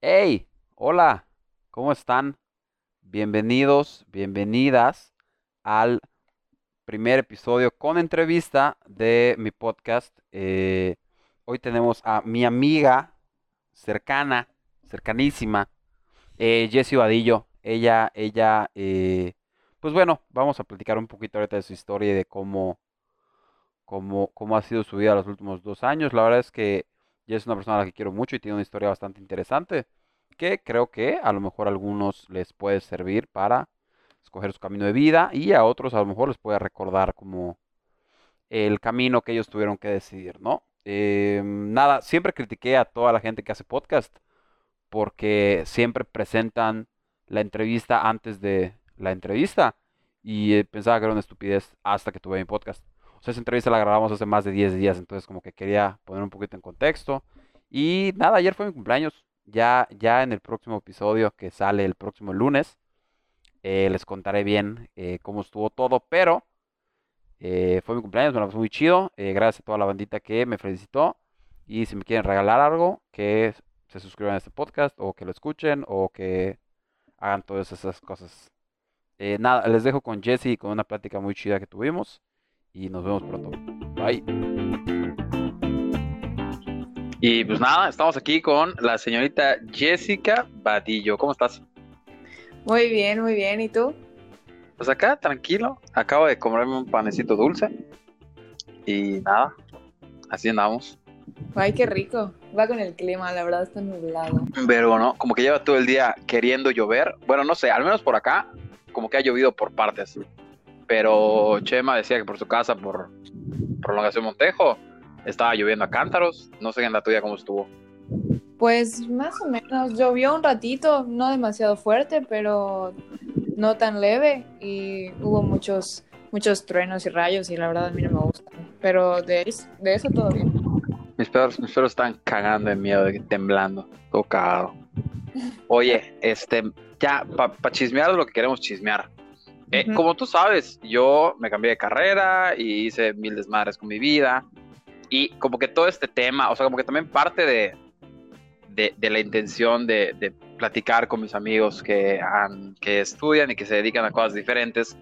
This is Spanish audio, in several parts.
Hey, hola, ¿cómo están? Bienvenidos, bienvenidas al primer episodio con entrevista de mi podcast. Eh, hoy tenemos a mi amiga cercana, cercanísima, eh, Jessie Vadillo. Ella, ella, eh, pues bueno, vamos a platicar un poquito ahorita de su historia y de cómo, cómo, cómo ha sido su vida los últimos dos años. La verdad es que ella es una persona a la que quiero mucho y tiene una historia bastante interesante que creo que a lo mejor a algunos les puede servir para escoger su camino de vida y a otros a lo mejor les puede recordar como el camino que ellos tuvieron que decidir, ¿no? Eh, nada, siempre critiqué a toda la gente que hace podcast porque siempre presentan la entrevista antes de la entrevista y eh, pensaba que era una estupidez hasta que tuve mi podcast. O sea, esa entrevista la grabamos hace más de 10 días, entonces como que quería poner un poquito en contexto. Y nada, ayer fue mi cumpleaños. Ya, ya en el próximo episodio que sale el próximo lunes, eh, les contaré bien eh, cómo estuvo todo, pero eh, fue mi cumpleaños, me lo pasé muy chido. gracias a toda la bandita que me felicitó. Y si me quieren regalar algo, que se suscriban a este podcast, o que lo escuchen, o que hagan todas esas cosas. nada, les dejo con Jesse con una plática muy chida que tuvimos. Y nos vemos pronto. Bye. Y pues nada, estamos aquí con la señorita Jessica Badillo. ¿Cómo estás? Muy bien, muy bien. ¿Y tú? Pues acá, tranquilo. Acabo de comerme un panecito dulce. Y nada, así andamos. Ay, qué rico. Va con el clima, la verdad está nublado. Pero no, como que lleva todo el día queriendo llover. Bueno, no sé, al menos por acá, como que ha llovido por partes. Pero Chema decía que por su casa, por prolongación Montejo, estaba lloviendo a cántaros. No sé en la tuya cómo estuvo. Pues más o menos, llovió un ratito, no demasiado fuerte, pero no tan leve y hubo muchos muchos truenos y rayos y la verdad a mí no me gusta. Pero de, de eso todo bien. Mis perros, mis perros están cagando de miedo, temblando, todo cagado. Oye, este, ya, para chismear lo que queremos chismear. Eh, como tú sabes, yo me cambié de carrera y hice mil desmadres con mi vida. Y como que todo este tema, o sea, como que también parte de, de, la intención de, de, platicar con mis amigos que, han, que estudian y que se dedican a cosas diferentes,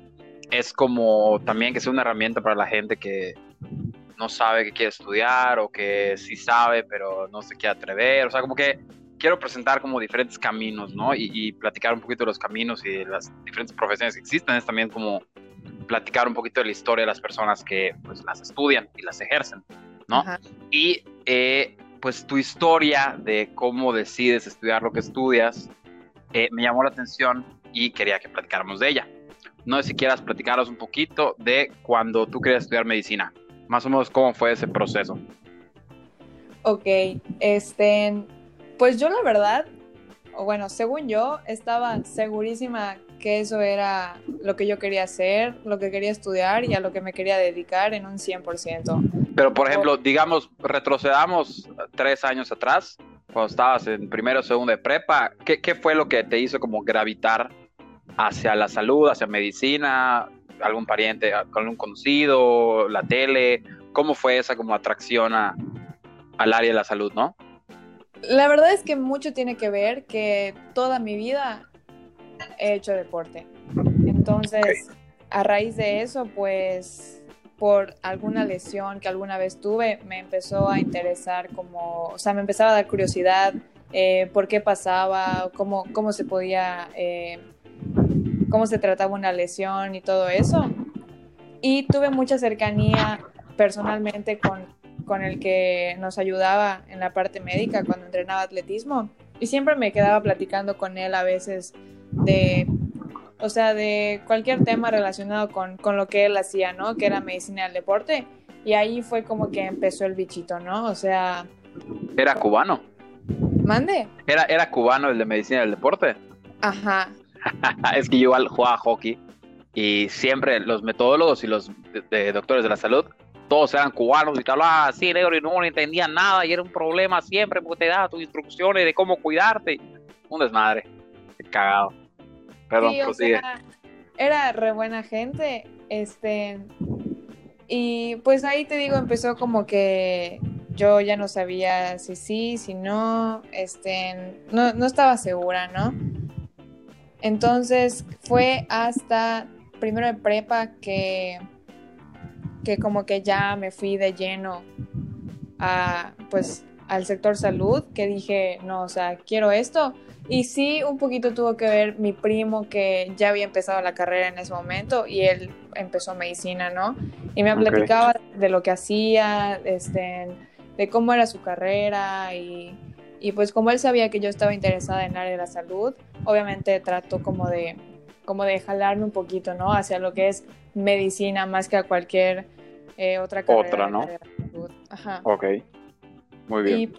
es como también que sea una herramienta para la gente que no sabe que quiere estudiar o que sí sabe pero no se quiere atrever, o sea, como que quiero presentar como diferentes caminos, ¿no? Y, y, platicar un poquito de los caminos y de las diferentes profesiones que existen, es también como platicar un poquito de la historia de las personas que pues las estudian y las ejercen. ¿no? Y eh, pues tu historia de cómo decides estudiar lo que estudias eh, me llamó la atención y quería que platicáramos de ella. No sé si quieras platicaros un poquito de cuando tú querías estudiar medicina, más o menos cómo fue ese proceso. Ok, este, pues yo la verdad, bueno, según yo, estaba segurísima que eso era lo que yo quería hacer, lo que quería estudiar y a lo que me quería dedicar en un 100%. Pero, por ejemplo, digamos, retrocedamos tres años atrás, cuando estabas en primero o segundo de prepa, ¿qué, ¿qué, fue lo que te hizo como gravitar hacia la salud, hacia medicina, algún pariente, algún conocido, la tele? ¿Cómo fue esa como atracción a, al área de la salud, no? La verdad es que mucho tiene que ver que toda mi vida he hecho deporte. Entonces, a raíz de eso, pues por alguna lesión que alguna vez tuve, me empezó a interesar como, o sea, me empezaba a dar curiosidad eh, por qué pasaba, cómo, cómo se podía, eh, cómo se trataba una lesión y todo eso. Y tuve mucha cercanía personalmente con, con el que nos ayudaba en la parte médica cuando entrenaba atletismo. Y siempre me quedaba platicando con él a veces de, o sea, de cualquier tema relacionado con, lo que él hacía, ¿no? Que era medicina del deporte. Y ahí fue como que empezó el bichito, ¿no? O sea... ¿Era cubano? ¿Mande? ¿Era, era cubano el de medicina del deporte? Ajá. es que yo jugaba hockey y siempre los metodólogos y los doctores de la salud, todos eran cubanos y tal, ah, sí, negro, y no entendían nada y era un problema siempre porque te daba tus instrucciones de cómo cuidarte. Un desmadre cagado. Perdón, era re buena gente, este, y pues ahí te digo, empezó como que yo ya no sabía si sí, si no, este, no, no estaba segura, ¿no? Entonces fue hasta primero de prepa que, que como que ya me fui de lleno a, pues, al sector salud, que dije, no, o sea, quiero esto. Y sí, un poquito tuvo que ver mi primo que ya había empezado la carrera en ese momento y él empezó medicina, ¿no? Y me platicaba de lo que hacía, este, de cómo era su carrera y, y pues como él sabía que yo estaba interesada en el área de la salud, obviamente trató como de, como de jalarme un poquito, ¿no? Hacia lo que es medicina más que a cualquier eh, otra carrera. Otra, ¿no? Ajá. Ok, muy bien. Y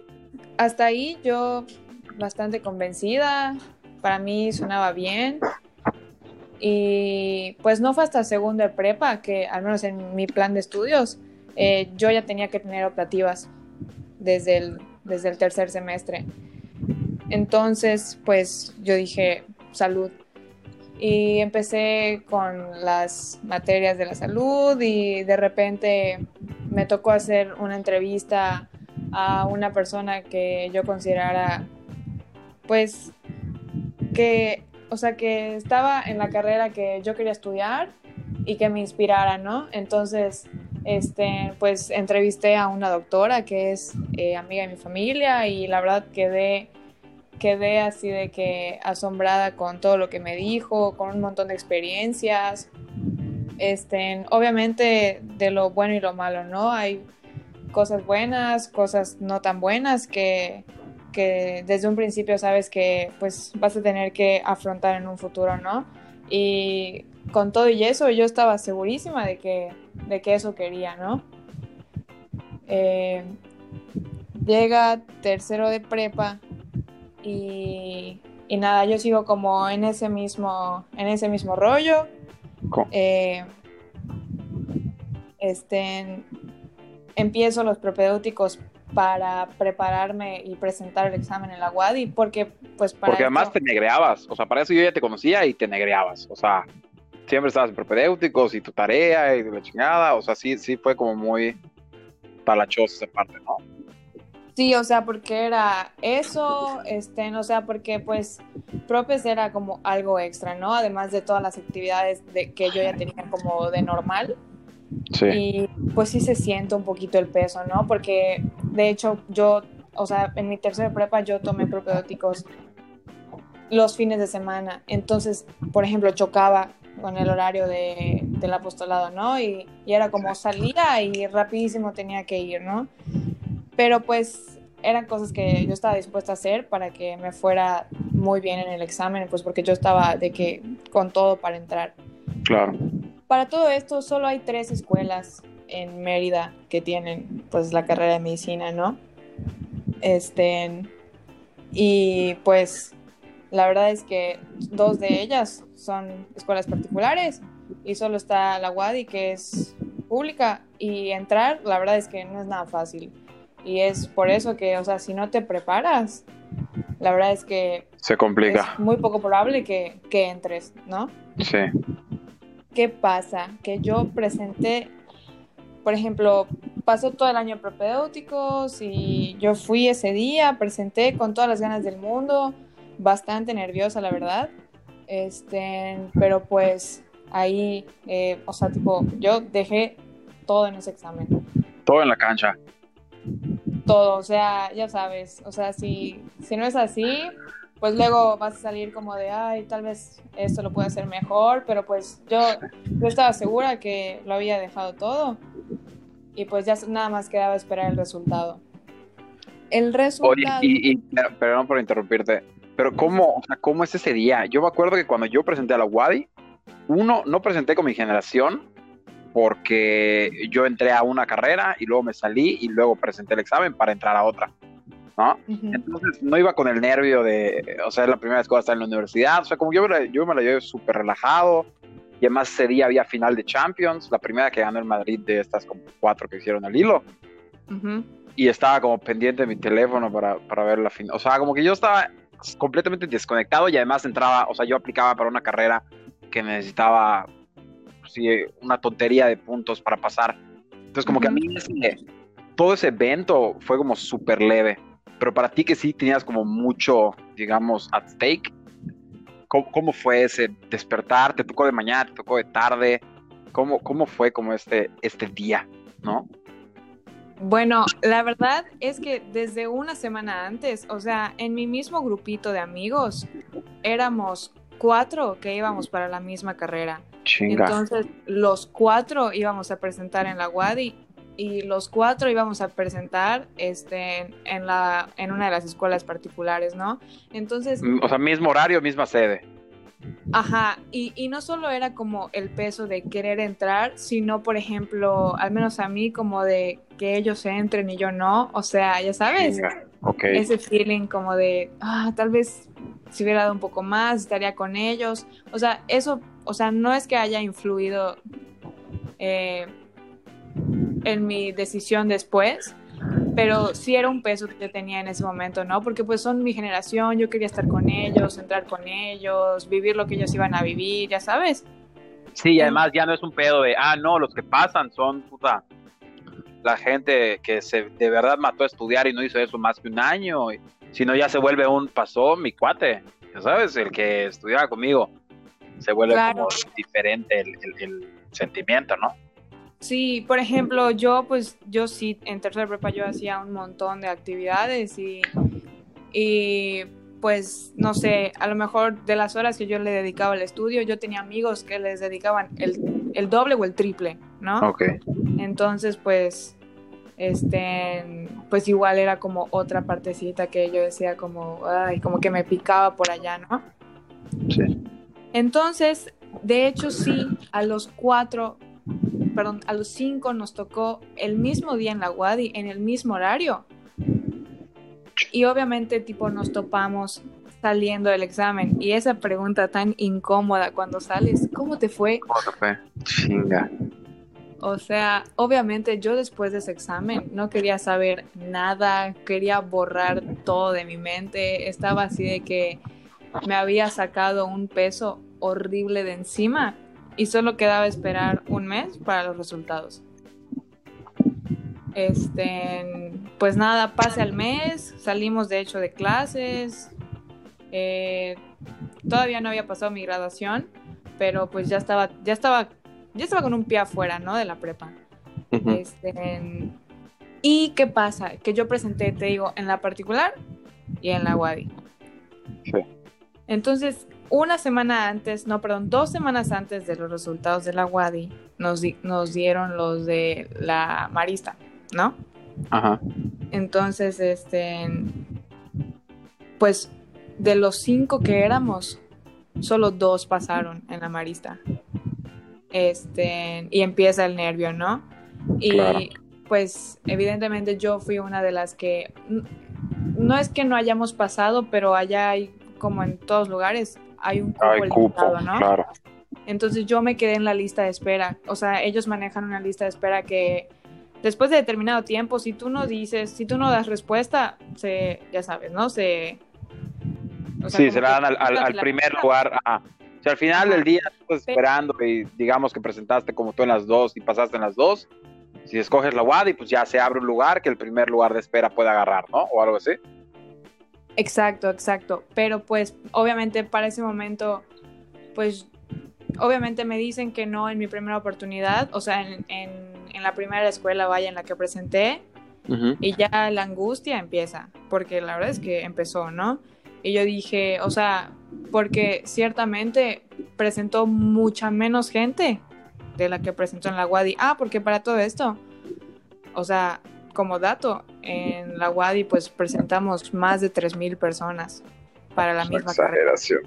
hasta ahí yo bastante convencida, para mí sonaba bien. Y pues no fue hasta segundo de prepa que, al menos en mi plan de estudios, eh, yo ya tenía que tener optativas desde el, desde el tercer semestre. Entonces, pues yo dije, salud. Y empecé con las materias de la salud y de repente me tocó hacer una entrevista a una persona que yo considerara, pues, que, o sea, que estaba en la carrera que yo quería estudiar y que me inspirara, ¿no? Entonces, este, pues entrevisté a una doctora que es eh, amiga de mi familia y la verdad quedé quedé así de que asombrada con todo lo que me dijo, con un montón de experiencias. Este, obviamente de lo bueno y lo malo, ¿no? Hay cosas buenas, cosas no tan buenas que, que desde un principio sabes que pues vas a tener que afrontar en un futuro, ¿no? Y con todo y eso yo estaba segurísima de que, de que eso quería, ¿no? Eh, llega tercero de prepa y, nada, yo sigo como en ese mismo, en ese mismo rollo. Eh, este, empiezo los propedéuticos para prepararme y presentar el examen en la UADI, porque pues para Porque además te negreabas, o sea, para eso yo ya te conocía y te negreabas, o sea, siempre estabas en propedéuticos y tu tarea y la chingada, o sea, sí, sí fue como muy palachosa esa parte, ¿no? Sí, o sea, porque era eso, este, o sea, porque pues Propes era como algo extra, ¿no? Además de todas las actividades de, que yo ya tenía como de normal. Sí. Y pues sí se siente un poquito el peso, ¿no? Porque de hecho yo, o sea, en mi tercera prepa yo tomé propedéuticos los fines de semana. Entonces, por ejemplo, chocaba con el horario de, del apostolado, ¿no? Y, y era como salía y rapidísimo tenía que ir, ¿no? Pero pues eran cosas que yo estaba dispuesta a hacer para que me fuera muy bien en el examen, pues porque yo estaba de que con todo para entrar. Claro. Para todo esto solo hay tres escuelas en Mérida que tienen pues la carrera de medicina, ¿no? Este y pues la verdad es que dos de ellas son escuelas particulares y solo está la WADI que es pública y entrar la verdad es que no es nada fácil y es por eso que, o sea, si no te preparas, la verdad es que... Se complica. Es muy poco probable que, que entres, ¿no? Sí. ¿Qué pasa? Que yo presenté, por ejemplo, pasó todo el año propedéuticos y yo fui ese día, presenté con todas las ganas del mundo, bastante nerviosa, la verdad. Este, pero pues ahí, eh, o sea, tipo, yo dejé todo en ese examen. Todo en la cancha todo, o sea, ya sabes, o sea, si, si no es así, pues luego vas a salir como de, ay, tal vez esto lo puede hacer mejor, pero pues yo, yo estaba segura que lo había dejado todo y pues ya nada más quedaba esperar el resultado. El resultado... y, y, perdón por interrumpirte, pero ¿cómo, o sea, ¿cómo es ese día? Yo me acuerdo que cuando yo presenté a la WADI, uno, no presenté con mi generación, porque yo entré a una carrera y luego me salí y luego presenté el examen para entrar a otra, ¿no? Entonces no iba con el nervio de, o sea, es la primera vez que voy a estar en la universidad, o sea, como yo, yo me la llevé súper relajado y además ese día había final de Champions, la primera que ganó el Madrid de estas como cuatro que hicieron el hilo. Y estaba como pendiente de mi teléfono para, para ver la final. O sea, como que yo estaba completamente desconectado y además entraba, o sea, yo aplicaba para una carrera que necesitaba sí, una tontería de puntos para pasar. Entonces, como que a mí todo ese evento fue como súper leve, pero para ti que sí tenías como mucho, digamos, at stake, ¿cómo, fue ese despertar? ¿Te tocó de mañana? ¿Te tocó de tarde? ¿Cómo, cómo fue como este, este día, no? Bueno, la verdad es que desde una semana antes, o sea, en mi mismo grupito de amigos, éramos cuatro que íbamos para la misma carrera. Entonces, los cuatro íbamos a presentar en la WADI y los cuatro íbamos a presentar este, en, la, en una de las escuelas particulares, ¿no? Entonces... Mm, o sea, mismo horario, misma sede. Ajá, y, y, no solo era como el peso de querer entrar, sino, por ejemplo, al menos a mí, como de que ellos entren y yo no, o sea, ya sabes, ese feeling como de, ah, tal vez si hubiera dado un poco más, estaría con ellos, o sea, eso, o sea, no es que haya influido eh, en mi decisión después, pero sí era un peso que tenía en ese momento, ¿no? Porque pues son mi generación, yo quería estar con ellos, entrar con ellos, vivir lo que ellos iban a vivir, ya sabes. Sí, y además ya no es un pedo de, ah, no, los que pasan son, puta, la gente que se de verdad mató a estudiar y no hizo eso más que un año, sino ya se vuelve un, pasó mi cuate, ya sabes, el que estudiaba conmigo, se vuelve como diferente el, el sentimiento, ¿no? Sí, por ejemplo, yo pues yo sí, en tercera prepa yo hacía un montón de actividades y, y pues no sé, a lo mejor de las horas que yo le dedicaba al estudio, yo tenía amigos que les dedicaban el, el doble o el triple, ¿no? Ok. Entonces pues, este, pues igual era como otra partecita que yo decía como, ay, como que me picaba por allá, ¿no? Sí. Entonces, de hecho sí, a los cuatro perdón, a los cinco nos tocó el mismo día en la Wadi, en el mismo horario. Y obviamente, tipo, nos topamos saliendo del examen. Y esa pregunta tan incómoda cuando sales, ¿cómo te fue? ¿Cómo te fue? Chinga. O sea, obviamente yo después de ese examen no quería saber nada, quería borrar todo de mi mente, estaba así de que me había sacado un peso horrible de encima y solo quedaba esperar un mes para los resultados. Este, pues nada, pase al mes, salimos de hecho de clases, eh, todavía no había pasado mi graduación, pero pues ya estaba, ya estaba, ya estaba con un pie afuera, ¿no? De la prepa. Este, y qué pasa, que yo presenté, te digo, en la particular y en la WADI. Sí. Entonces, una semana antes, no, perdón, dos semanas antes de los resultados de la WADI, nos, nos dieron los de la Marista, ¿no? Ajá. Entonces, este, pues de los cinco que éramos, solo dos pasaron en la Marista. Este, y empieza el nervio, ¿no? Y pues evidentemente yo fui una de las que, no es que no hayamos pasado, pero allá hay como en todos lugares, hay un cupo, ¿no? Claro. Entonces yo me quedé en la lista de espera. O sea, ellos manejan una lista de espera que después de determinado tiempo, si tú no dices, si tú no das respuesta, se, ya sabes, ¿no? Se... sí, se la dan al, primer lugar. O sea, al final del día, estás esperando y digamos que presentaste como tú en las dos y pasaste en las dos. Si escoges la WAD y pues ya se abre un lugar que el primer lugar de espera puede agarrar, ¿no? O algo así. Exacto, exacto. Pero pues obviamente para ese momento, pues obviamente me dicen que no en mi primera oportunidad, o sea, en, en, la primera escuela, vaya, en la que presenté, y ya la angustia empieza, porque la verdad es que empezó, ¿no? Y yo dije, o sea, porque ciertamente presentó mucha menos gente de la que presentó en la WADI. Ah, porque para todo esto, o sea, como dato, en la WADI pues presentamos más de 3.000 personas para la misma exageración.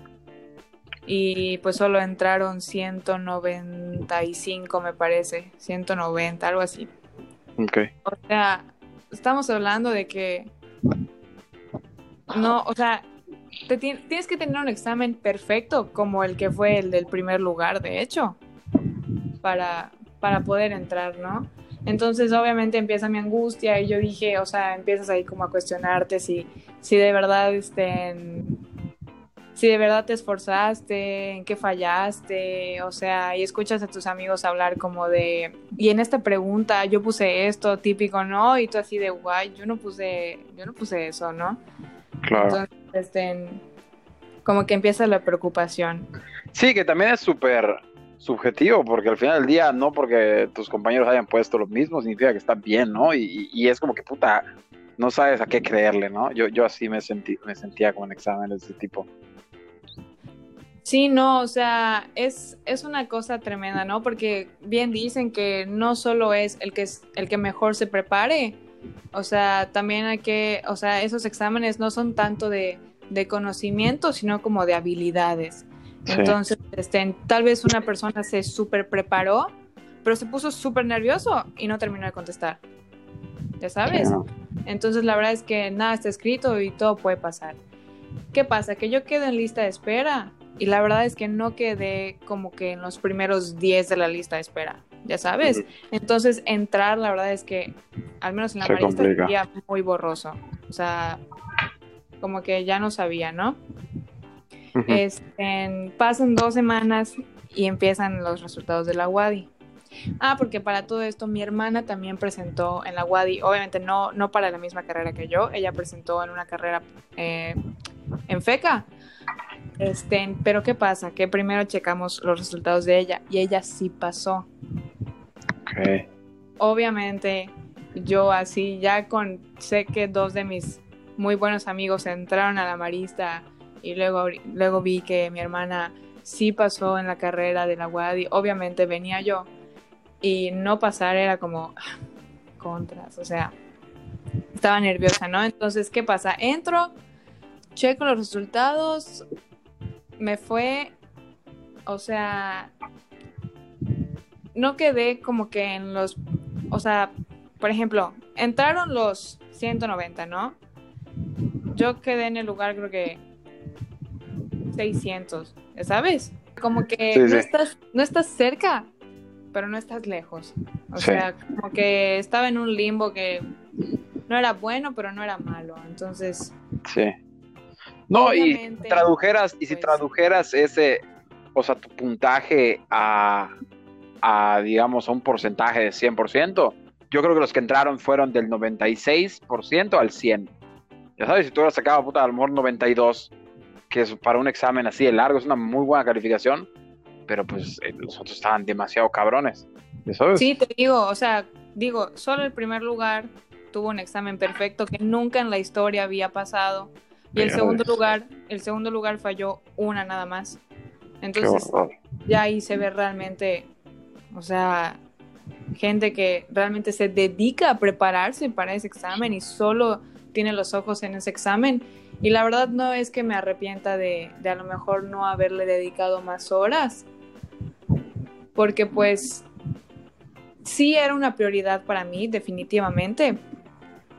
Y pues solo entraron 195 me parece, 190, algo así. Ok. O sea, estamos hablando de que no, o sea, te tienes que tener un examen perfecto como el que fue el del primer lugar, de hecho, para, para poder entrar, ¿no? Entonces obviamente empieza mi angustia y yo dije, o sea, empiezas ahí como a cuestionarte si, si de verdad estén, si de verdad te esforzaste, en qué fallaste, o sea, y escuchas a tus amigos hablar como de, y en esta pregunta yo puse esto, típico, ¿no? Y tú así de, guay, yo no puse, yo no puse eso, ¿no? Claro. Entonces, este, como que empieza la preocupación. Sí, que también es súper subjetivo, porque al final del día, no porque tus compañeros hayan puesto lo mismo, significa que está bien, ¿no? Y, y es como que, puta, no sabes a qué creerle, ¿no? Yo, yo así me, sentí, me sentía con exámenes de ese tipo. Sí, no, o sea, es, es una cosa tremenda, ¿no? Porque bien dicen que no solo es el que, es el que mejor se prepare, o sea, también hay que, o sea, esos exámenes no son tanto de, de conocimiento, sino como de habilidades. Sí. Entonces, este, tal vez una persona se súper preparó, pero se puso súper nervioso y no terminó de contestar. ¿Ya sabes? Sí, ¿no? Entonces, la verdad es que nada está escrito y todo puede pasar. ¿Qué pasa? Que yo quedo en lista de espera y la verdad es que no quedé como que en los primeros 10 de la lista de espera, ya sabes. Entonces, entrar, la verdad es que, al menos en la complica. sería muy borroso. O sea, como que ya no sabía, ¿no? Este, pasan dos semanas y empiezan los resultados de la WADI. Ah, porque para todo esto mi hermana también presentó en la WADI, obviamente no, no para la misma carrera que yo, ella presentó en una carrera eh, en FECA. Este, pero ¿qué pasa? Que primero checamos los resultados de ella y ella sí pasó. Obviamente yo así ya con, sé que dos de mis muy buenos amigos entraron a la marista y luego, luego vi que mi hermana sí pasó en la carrera de la WADI, obviamente venía yo y no pasar era como ah, contras, o sea, estaba nerviosa, ¿no? Entonces, ¿qué pasa? Entro, checo los resultados, me fue, o sea, no quedé como que en los, o sea, por ejemplo, entraron los 190, ¿no? Yo quedé en el lugar creo que 600, ¿ya sabes? Como que Sí, no, sí. Estás, no estás cerca, pero no estás lejos. O Sí. sea, como que estaba en un limbo que no era bueno, pero no era malo. Entonces, Sí. No, y tradujeras, y si pues- tradujeras ese, o sea, tu puntaje a, a, digamos, a un porcentaje de 100%, yo creo que los que entraron fueron del 96% al 100%. Ya sabes, si tú hubieras sacado, puta, a lo mejor 92, que es para un examen así de largo, es una muy buena calificación, pero pues eh, los otros estaban demasiado cabrones. Sí, te digo, o sea, digo, solo el primer lugar tuvo un examen perfecto que nunca en la historia había pasado. Y el segundo lugar, el segundo lugar falló una nada más. Entonces, ya ahí se ve realmente, o sea, gente que realmente se dedica a prepararse para ese examen y solo tiene los ojos en ese examen. Y la verdad no es que me arrepienta de, de a lo mejor no haberle dedicado más horas, porque pues sí era una prioridad para mí, definitivamente,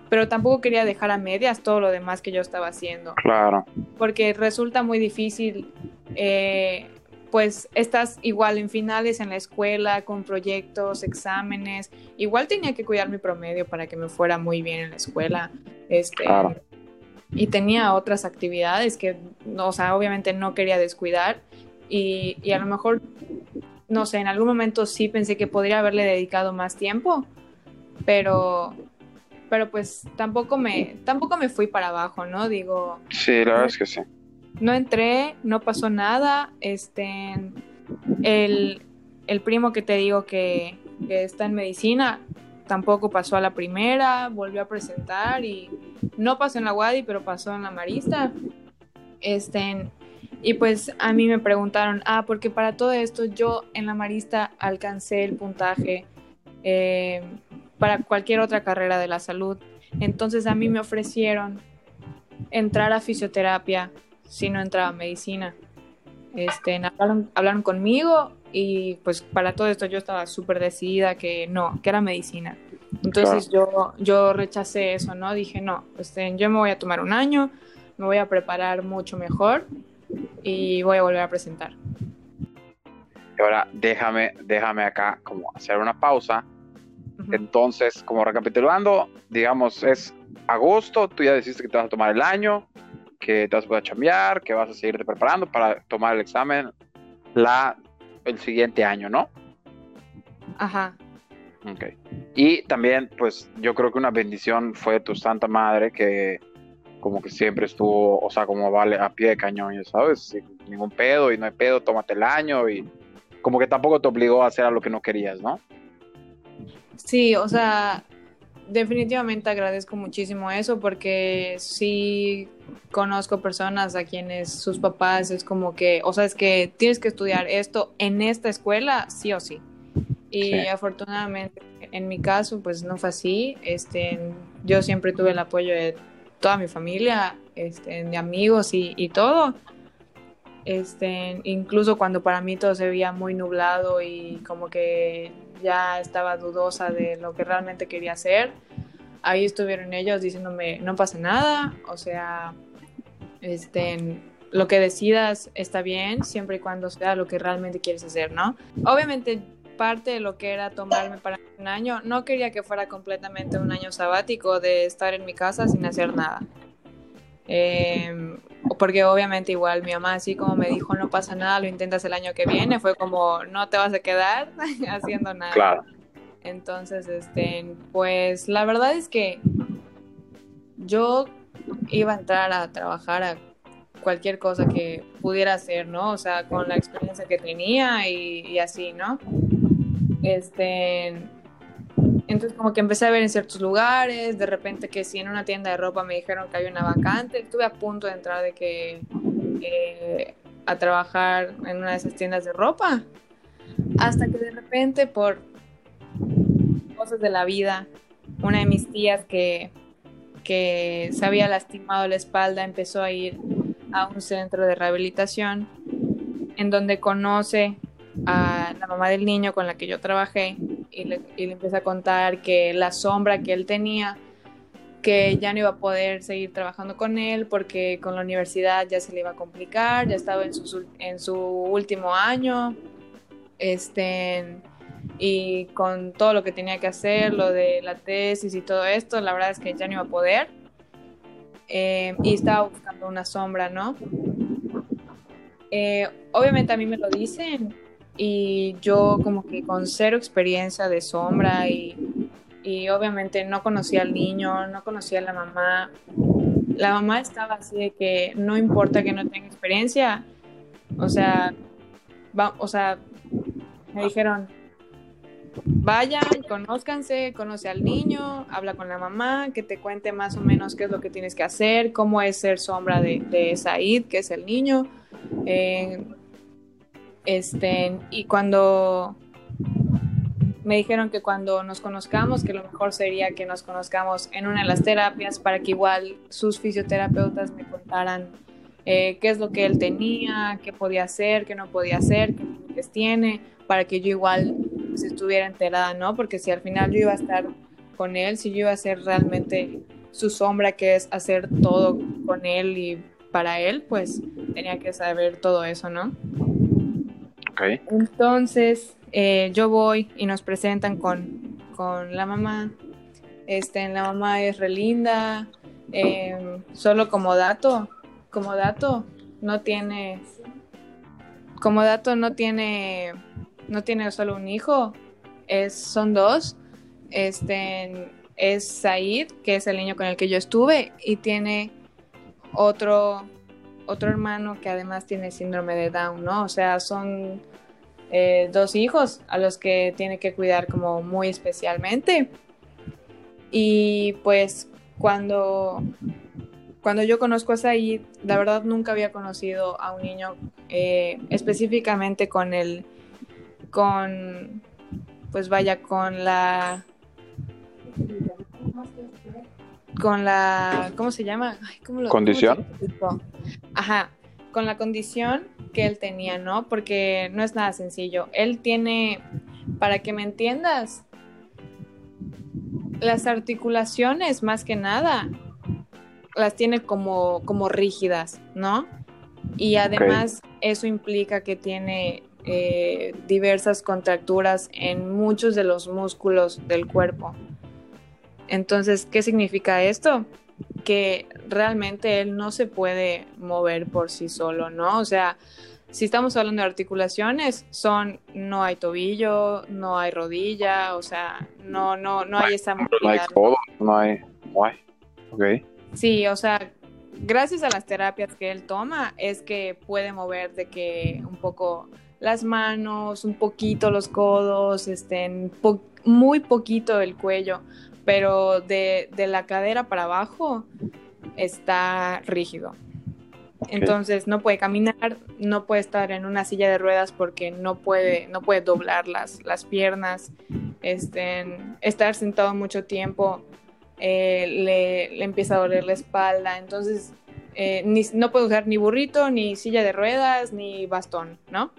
pero tampoco quería dejar a medias todo lo demás que yo estaba haciendo Claro. porque resulta muy difícil, eh, pues estás igual en finales en la escuela, con proyectos, exámenes, igual tenía que cuidar mi promedio para que me fuera muy bien en la escuela, este, Claro. Y tenía otras actividades que, no, o sea, obviamente no quería descuidar, y, y a lo mejor, no sé, en algún momento sí pensé que podría haberle dedicado más tiempo, pero... Pero pues tampoco me, tampoco me fui para abajo, ¿no? Digo, Sí, la verdad es que sí. no entré, no pasó nada. Este, el, el primo que te digo que, que está en medicina tampoco pasó a la primera, volvió a presentar y no pasó en la Wadi, pero pasó en la Marista. Este, y pues a mí me preguntaron, ah, porque para todo esto yo en la Marista alcancé el puntaje eh, para cualquier otra carrera de la salud. Entonces a mí me ofrecieron entrar a fisioterapia si no entraba a medicina. Este, hablaron, hablaron conmigo y pues para todo esto yo estaba súper decidida que no, que era medicina. Entonces yo, yo rechacé eso, ¿no? Dije, no, este, yo me voy a tomar un año, me voy a preparar mucho mejor y voy a volver a presentar. Ahora déjame, déjame acá como hacer una pausa. Entonces, como recapitulando, digamos, es agosto, tú ya decidiste que te vas a tomar el año, que te vas a poder chambear, que vas a seguirte preparando para tomar el examen la, el siguiente año, ¿no? Ajá. Ok. Y también, pues, yo creo que una bendición fue tu santa madre que como que siempre estuvo, o sea, como vale a pie de cañón, ya sabes, sin ningún pedo y no hay pedo, tómate el año y como que tampoco te obligó a hacer a lo que no querías, ¿no? Sí, o sea, definitivamente agradezco muchísimo eso porque sí conozco personas a quienes sus papás es como que, o sea, es que tienes que estudiar esto en esta escuela, sí o sí. Y Sí. afortunadamente en mi caso, pues no fue así. Este, yo siempre tuve el apoyo de toda mi familia, este, de amigos y, y todo. Este, incluso cuando para mí todo se veía muy nublado y como que ya estaba dudosa de lo que realmente quería hacer, ahí estuvieron ellos diciéndome, no pasa nada, o sea, este, lo que decidas está bien, siempre y cuando sea lo que realmente quieres hacer, ¿no? Obviamente parte de lo que era tomarme para un año, no quería que fuera completamente un año sabático de estar en mi casa sin hacer nada. Eh, porque obviamente igual mi mamá así como me dijo no pasa nada, lo intentas el año que viene, fue como no te vas a quedar haciendo nada. Claro. Entonces, este, pues la verdad es que yo iba a entrar a trabajar a cualquier cosa que pudiera hacer, ¿no? O sea, con la experiencia que tenía y, y así, ¿no? Este, entonces como que empecé a ver en ciertos lugares, de repente que si en una tienda de ropa me dijeron que había una vacante, estuve a punto de entrar de que eh, a trabajar en una de esas tiendas de ropa, hasta que de repente por cosas de la vida, una de mis tías que, que se había lastimado la espalda empezó a ir a un centro de rehabilitación en donde conoce a la mamá del niño con la que yo trabajé y le, y le empieza a contar que la sombra que él tenía, que ya no iba a poder seguir trabajando con él porque con la universidad ya se le iba a complicar, ya estaba en su, en su último año, este, y con todo lo que tenía que hacer, lo de la tesis y todo esto, la verdad es que ya no iba a poder. Eh, y estaba buscando una sombra, ¿no? Eh, obviamente a mí me lo dicen y yo como que con cero experiencia de sombra y, y obviamente no conocía al niño, no conocía a la mamá. La mamá estaba así de que no importa que no tenga experiencia, o sea, o sea, me dijeron, vayan, conózcanse, conoce al niño, habla con la mamá, que te cuente más o menos qué es lo que tienes que hacer, cómo es ser sombra de, de Said, que es el niño. Eh, este, y cuando me dijeron que cuando nos conozcamos, que lo mejor sería que nos conozcamos en una de las terapias para que igual sus fisioterapeutas me contaran eh, qué es lo que él tenía, qué podía hacer, qué no podía hacer, qué límites tiene, para que yo igual pues, estuviera enterada, ¿no? Porque si al final yo iba a estar con él, si yo iba a ser realmente su sombra, que es hacer todo con él y para él, pues tenía que saber todo eso, ¿no? Entonces, eh, yo voy y nos presentan con, con la mamá. Este, la mamá es re linda. eh, solo como dato, como dato, no tiene. Como dato, no tiene. No tiene solo un hijo. Es, son dos. Este es Said, que es el niño con el que yo estuve, y tiene otro, otro hermano que además tiene síndrome de Down, ¿no? O sea, son eh, dos hijos a los que tiene que cuidar como muy especialmente. Y pues cuando, cuando yo conozco a Said, la verdad nunca había conocido a un niño eh, específicamente con el, con, pues vaya, con la, con la, ¿cómo se llama? Ay, ¿cómo lo- ¿Condición? Ajá, con la condición que él tenía, ¿no? Porque no es nada sencillo. Él tiene, para que me entiendas, las articulaciones más que nada las tiene como, como rígidas, ¿no? Y además eso implica que tiene eh, diversas contracturas en muchos de los músculos del cuerpo. Entonces, ¿qué significa esto? Que realmente él no se puede mover por sí solo, ¿no? O sea, si estamos hablando de articulaciones, son no hay tobillo, no hay rodilla, o sea, no, no, no hay esa movilidad. No hay codo, no hay, no hay. Sí, o sea, gracias a las terapias que él toma, es que puede mover de que un poco las manos, un poquito los codos, estén muy poquito el cuello, pero de, de, la cadera para abajo está rígido. Entonces no puede caminar, no puede estar en una silla de ruedas porque no puede, no puede doblar las, las piernas, estén, estar sentado mucho tiempo eh, le, le, empieza a doler la espalda, entonces eh, no puede usar ni burrito, ni silla de ruedas, ni bastón, ¿no?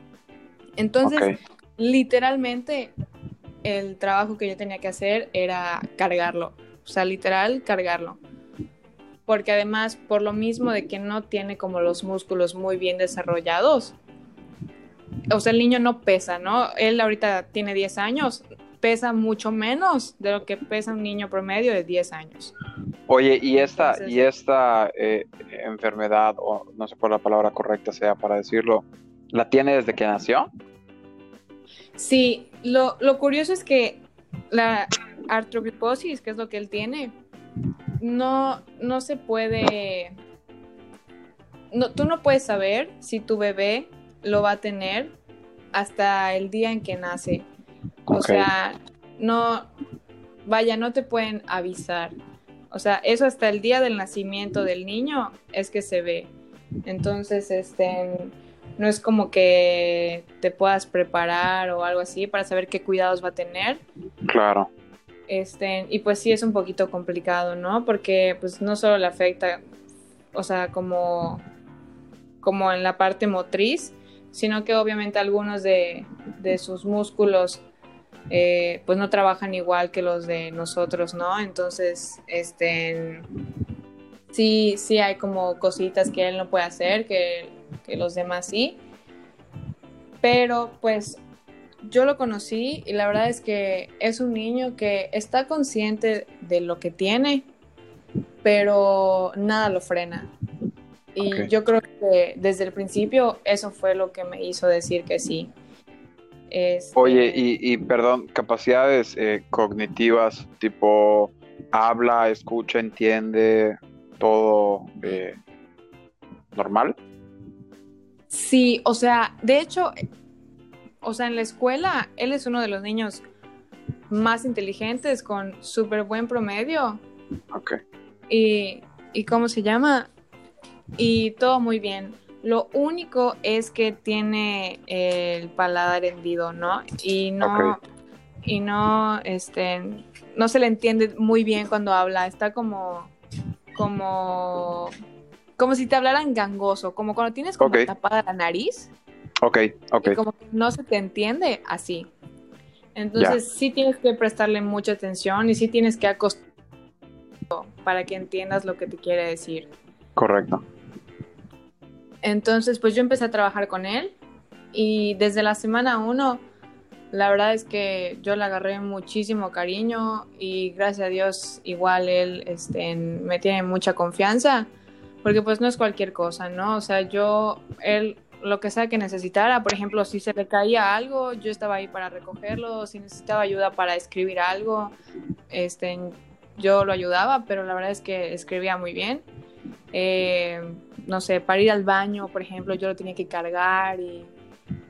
Entonces, literalmente, el trabajo que yo tenía que hacer era cargarlo, o sea, literal, cargarlo. Porque además, por lo mismo de que no tiene como los músculos muy bien desarrollados, o sea, el niño no pesa, ¿no? Él ahorita tiene 10 años, pesa mucho menos de lo que pesa un niño promedio de 10 años. Oye, ¿y esta, y esta eh, enfermedad, o no sé cuál la palabra correcta sea para decirlo, la tiene desde que nació? Sí, lo, curioso es que la artrogliposis, que es lo que él tiene, no, no se puede... No, tú no puedes saber si tu bebé lo va a tener hasta el día en que nace. O sea, no, vaya, no te pueden avisar. O sea, eso hasta el día del nacimiento del niño es que se ve. Entonces, este, no es como que te puedas preparar o algo así para saber qué cuidados va a tener. Claro. Este, y pues sí es un poquito complicado, ¿no? Porque pues no solo le afecta, o sea, como, como en la parte motriz, sino que obviamente algunos de, de sus músculos eh, pues no trabajan igual que los de nosotros, ¿no? Entonces, este, sí, sí hay como cositas que él no puede hacer, que, que los demás sí. Pero pues yo lo conocí y la verdad es que es un niño que está consciente de lo que tiene, pero nada lo frena. Y yo creo que desde el principio eso fue lo que me hizo decir que sí. Este, Oye, y, perdón, capacidades eh, cognitivas, tipo habla, escucha, entiende, todo eh, normal. Sí, o sea, de hecho, o sea, en la escuela, él es uno de los niños más inteligentes, con súper buen promedio. Ok. Y, y ¿cómo se llama? Y todo muy bien. Lo único es que tiene el paladar hendido, ¿no? Y no, y no, este, no se le entiende muy bien cuando habla. Está como, como, como si te hablaran gangoso, como cuando tienes como tapada la nariz. Ok, ok. Y como que no se te entiende así. Entonces sí tienes que prestarle mucha atención y sí tienes que acostumbrarte para que entiendas lo que te quiere decir. Correcto. Entonces, pues yo empecé a trabajar con él y desde la semana uno, la verdad es que yo le agarré muchísimo cariño y gracias a Dios igual él este, me tiene mucha confianza, porque pues no es cualquier cosa, ¿no? O sea, yo, él, lo que sea que necesitara, por ejemplo, si se le caía algo, yo estaba ahí para recogerlo, si necesitaba ayuda para escribir algo, este, yo lo ayudaba, pero la verdad es que escribía muy bien. Eh, no sé, para ir al baño, por ejemplo, yo lo tenía que cargar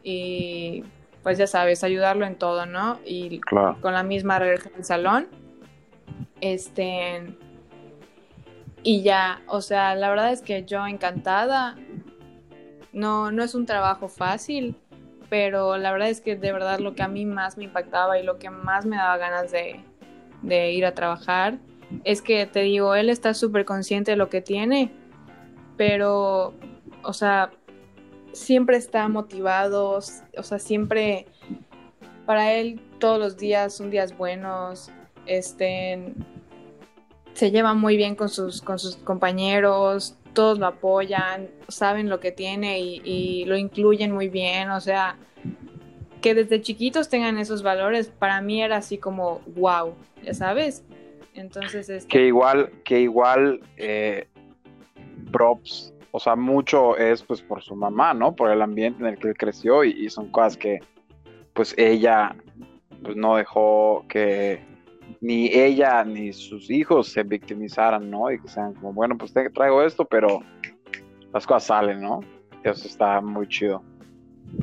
y, pues ya sabes, ayudarlo en todo, ¿no? Y con la misma regla del salón. Este. Y ya, o sea, la verdad es que yo encantada. No, no es un trabajo fácil, pero la verdad es que de verdad lo que a mí más me impactaba y lo que más me daba ganas de, ir a trabajar es que te digo, él está súper consciente de lo que tiene pero, o sea, siempre está motivado, o sea, siempre para él todos los días son días buenos, este, se lleva muy bien con sus, con sus compañeros, todos lo apoyan, saben lo que tiene y, y lo incluyen muy bien, o sea, que desde chiquitos tengan esos valores, para mí era así como wow, ya sabes. Entonces es... Que igual, que igual, eh, props, o sea, mucho es pues por su mamá, ¿no? Por el ambiente en el que él creció y, son cosas que pues ella pues no dejó que ni ella ni sus hijos se victimizaran, ¿no? Y que sean como, bueno, pues te traigo esto, pero las cosas salen, ¿no? Eso está muy chido.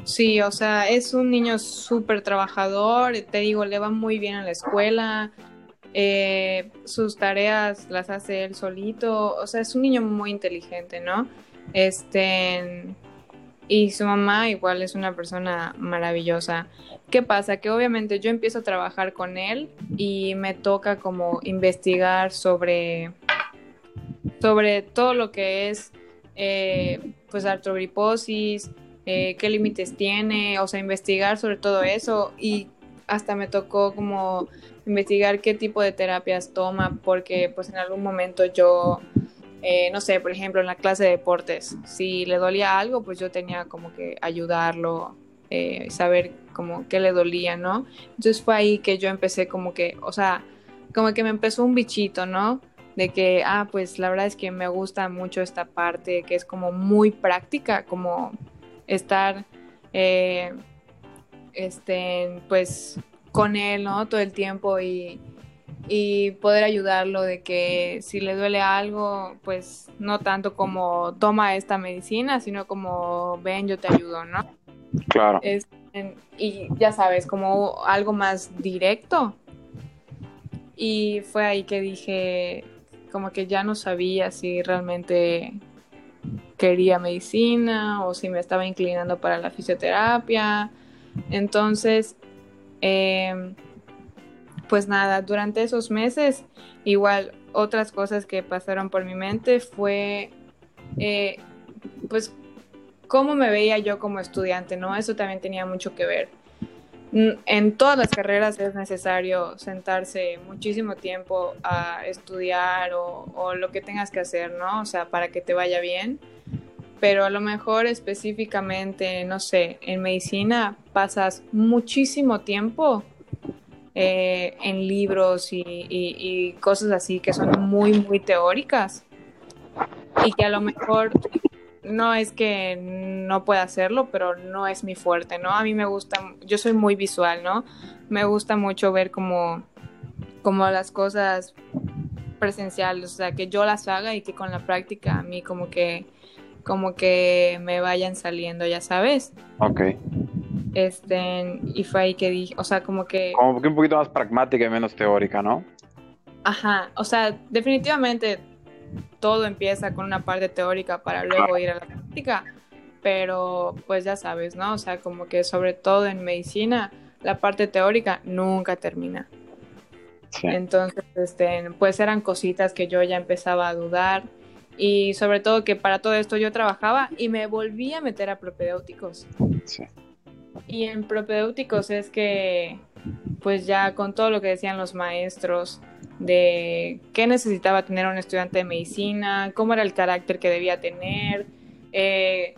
Sí, o sea, es un niño súper trabajador, te digo, le va muy bien a la escuela, eh, sus tareas las hace él solito, o sea, es un niño muy inteligente, ¿no? Este, y su mamá igual es una persona maravillosa. ¿Qué pasa? Que obviamente yo empiezo a trabajar con él y me toca como investigar sobre, sobre todo lo que es eh, pues artrogriposis, eh, qué límites tiene, o sea, investigar sobre todo eso y hasta me tocó como investigar qué tipo de terapias toma porque pues en algún momento yo, eh, no sé, por ejemplo en la clase de deportes, si le dolía algo pues yo tenía como que ayudarlo, eh, saber como qué le dolía, ¿no? Entonces fue ahí que yo empecé como que, o sea, como que me empezó un bichito, ¿no? De que, ah, pues la verdad es que me gusta mucho esta parte que es como muy práctica, como estar, eh, este, pues, con él, ¿no? Todo el tiempo y, y poder ayudarlo de que si le duele algo, pues no tanto como toma esta medicina, sino como ven, yo te ayudo, ¿no? Claro. y ya sabes, como algo más directo. Y fue ahí que dije, como que ya no sabía si realmente quería medicina o si me estaba inclinando para la fisioterapia. Entonces, em, pues nada, durante esos meses, igual otras cosas que pasaron por mi mente fue, eh, pues, cómo me veía yo como estudiante, ¿no? Eso también tenía mucho que ver. En todas las carreras es necesario sentarse muchísimo tiempo a estudiar o, o lo que tengas que hacer, ¿no? O sea, para que te vaya bien pero a lo mejor específicamente, no sé, en medicina pasas muchísimo tiempo eh, en libros y, cosas así que son muy, muy teóricas y que a lo mejor no es que no pueda hacerlo, pero no es mi fuerte, ¿no? A mí me gusta, yo soy muy visual, ¿no? Me gusta mucho ver como, como las cosas presenciales, o sea, que yo las haga y que con la práctica a mí como que como que me vayan saliendo, ya sabes. Ok. Este, y fue ahí que dije, o sea, como que... Como que un poquito más pragmática y menos teórica, ¿no? Ajá, o sea, definitivamente todo empieza con una parte teórica para luego ir a la práctica, pero pues ya sabes, ¿no? O sea, como que sobre todo en medicina, la parte teórica nunca termina. Sí. Entonces, este, pues eran cositas que yo ya empezaba a dudar y sobre todo que para todo esto yo trabajaba y me volví a meter a propedéuticos. Sí. Y en propedéuticos es que, pues ya con todo lo que decían los maestros de qué necesitaba tener un estudiante de medicina, cómo era el carácter que debía tener, eh,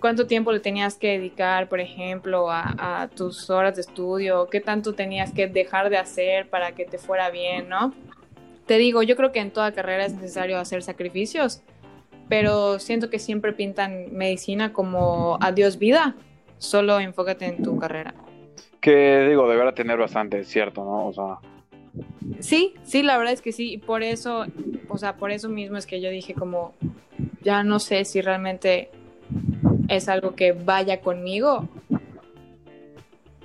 cuánto tiempo le tenías que dedicar, por ejemplo, a, a, tus horas de estudio, qué tanto tenías que dejar de hacer para que te fuera bien, ¿no? te digo, yo creo que en toda carrera es necesario hacer sacrificios, pero siento que siempre pintan medicina como adiós vida, solo enfócate en tu carrera. Que digo, deberá tener bastante, cierto, ¿no? O sea... Sí, sí, la verdad es que sí, y por eso, o sea, por eso mismo es que yo dije como, ya no sé si realmente es algo que vaya conmigo,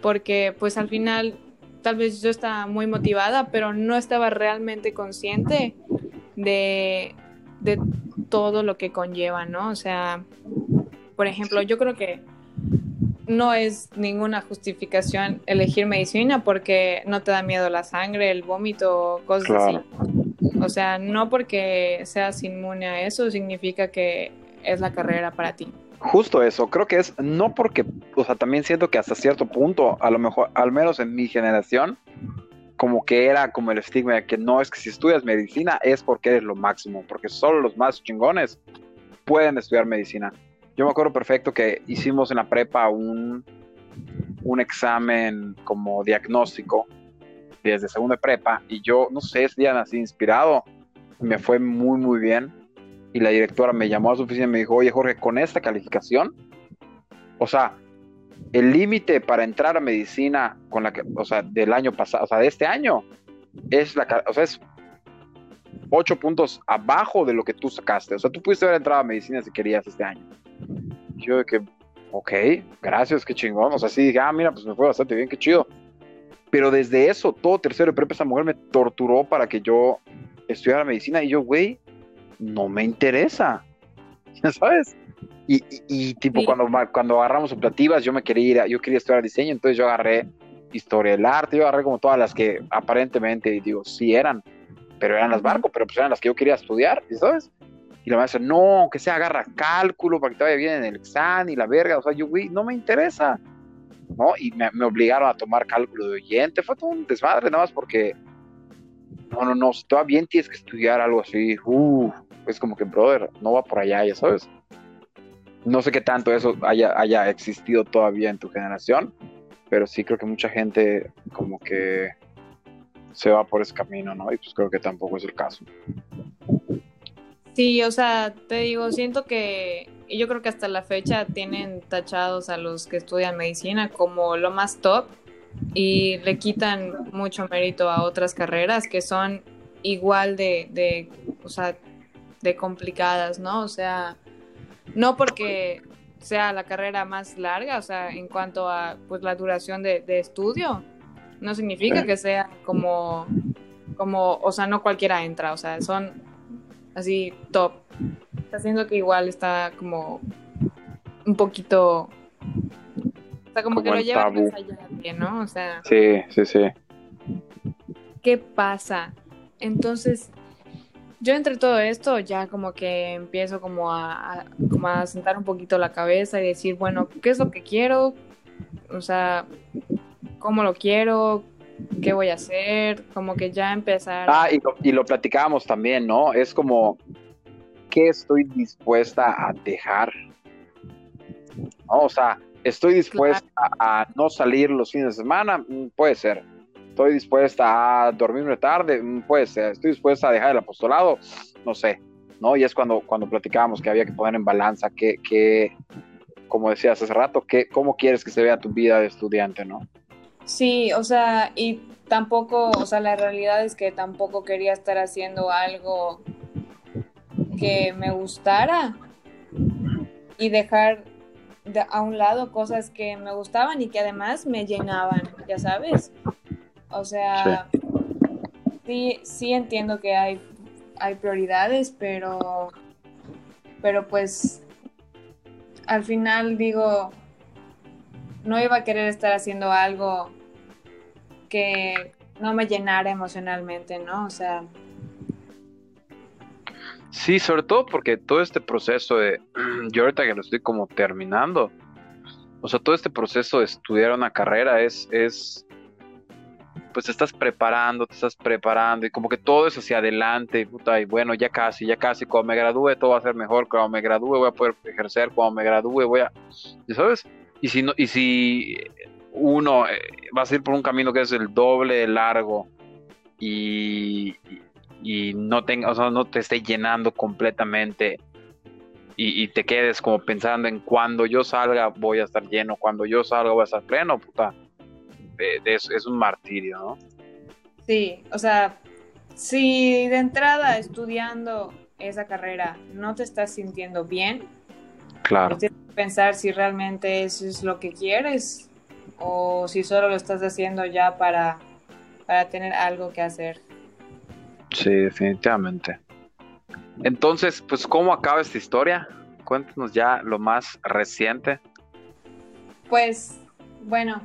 porque pues al final tal vez yo estaba muy motivada, pero no estaba realmente consciente de, todo lo que conlleva, ¿no? O sea, por ejemplo, yo creo que no es ninguna justificación elegir medicina porque no te da miedo la sangre, el vómito, cosas así. O sea, no porque seas inmune a eso significa que es la carrera para ti. Justo eso, creo que es no porque, o sea, también siento que hasta cierto punto, a lo mejor, al menos en mi generación, como que era como el estigma de que no es que si estudias medicina es porque eres lo máximo, porque solo los más chingones pueden estudiar medicina. Yo me acuerdo perfecto que hicimos en la prepa un, un examen como diagnóstico desde segunda prepa y yo, no sé, ese día así inspirado, me fue muy, muy bien. Y la directora me llamó a su oficina y me dijo, oye Jorge, con esta calificación, o sea, el límite para entrar a medicina con la que, o sea, del año pasado, o sea, de este año, es la, o sea, es ocho puntos abajo de lo que tú sacaste. O sea, tú pudiste haber entrado a medicina si querías este año. Yo de que, ok, gracias, qué chingón. O sea, sí dije, ah, mira, pues me fue bastante bien, qué chido. Pero desde eso, todo tercero de prepa, esa mujer me torturó para que yo estudiara medicina. Y yo, güey, no me interesa. ¿Ya sabes? Y, y, tipo, cuando, cuando agarramos optativas, yo me quería ir, yo quería estudiar diseño, entonces yo agarré historia del arte, yo agarré como todas las que aparentemente, digo, sí eran, pero eran las barcos, pero pues eran las que yo quería estudiar, ¿sabes? Y la maestra, no, que se agarra cálculo para que te vaya bien en el examen y la verga, o sea, yo, güey, no me interesa, ¿no? Y me, obligaron a tomar cálculo de oyente, fue todo un desmadre, nada más porque, no, no, no, si todavía bien tienes que estudiar algo así, uh, es como que, brother, no va por allá, ya sabes. No sé qué tanto eso haya, haya existido todavía en tu generación, pero sí creo que mucha gente como que se va por ese camino, ¿no? Y pues creo que tampoco es el caso. Sí, o sea, te digo, siento que, y yo creo que hasta la fecha tienen tachados a los que estudian medicina como lo más top y le quitan mucho mérito a otras carreras que son igual de, de o sea, de complicadas, ¿no? O sea, no porque sea la carrera más larga, o sea, en cuanto a pues la duración de, de estudio, no significa que sea como, como, o sea, no cualquiera entra, o sea, son así top. Está haciendo que igual está como un poquito, o sea, como, que lo lleva más allá, ¿no? O sea. Sí, sí, sí. ¿Qué pasa? Entonces, yo entre todo esto ya como que empiezo como a, como a sentar un poquito la cabeza y decir, bueno, ¿qué es lo que quiero? O sea, cómo lo quiero, qué voy a hacer, como que ya empezar. Ah, y lo, y lo platicábamos también, ¿no? Es como, ¿qué estoy dispuesta a dejar? O sea, ¿estoy dispuesta a no salir los fines de semana? Mm, puede ser. ¿Estoy dispuesta a dormirme tarde? Mm, puede ser. ¿Estoy dispuesta a dejar el apostolado? No sé. ¿No? Y es cuando, cuando platicábamos que había que poner en balanza qué, qué como decías hace rato, qué, cómo quieres que se vea tu vida de estudiante, ¿no? Sí, o sea, y tampoco, o sea, la realidad es que tampoco quería estar haciendo algo que me gustara y dejar a un lado cosas que me gustaban y que además me llenaban, ya sabes. O sea, sí, sí, entiendo que hay, hay prioridades, pero, pero pues al final digo, no iba a querer estar haciendo algo que no me llenara emocionalmente, ¿no? O sea... Sí, sobre todo porque todo este proceso de, yo ahorita que lo estoy como terminando, o sea, todo este proceso de estudiar una carrera es, es, pues te estás preparando, te estás preparando y como que todo es hacia adelante, y, puta, y bueno, ya casi, ya casi, cuando me gradúe todo va a ser mejor, cuando me gradúe voy a poder ejercer, cuando me gradúe voy a, ¿sabes? Y si, no, y si uno eh, va a ir por un camino que es el doble de largo y, y no, tenga, o sea, no te esté llenando completamente y, te quedes como pensando en cuando yo salga voy a estar lleno, cuando yo salga voy a estar pleno, puta, es un martirio, ¿no? Sí, o sea, si de entrada estudiando esa carrera no te estás sintiendo bien, claro. pensar si realmente eso es lo que quieres o si solo lo estás haciendo ya para, para tener algo que hacer. Sí, definitivamente. Entonces, pues, ¿cómo acaba esta historia? Cuéntanos ya lo más reciente. Pues, bueno,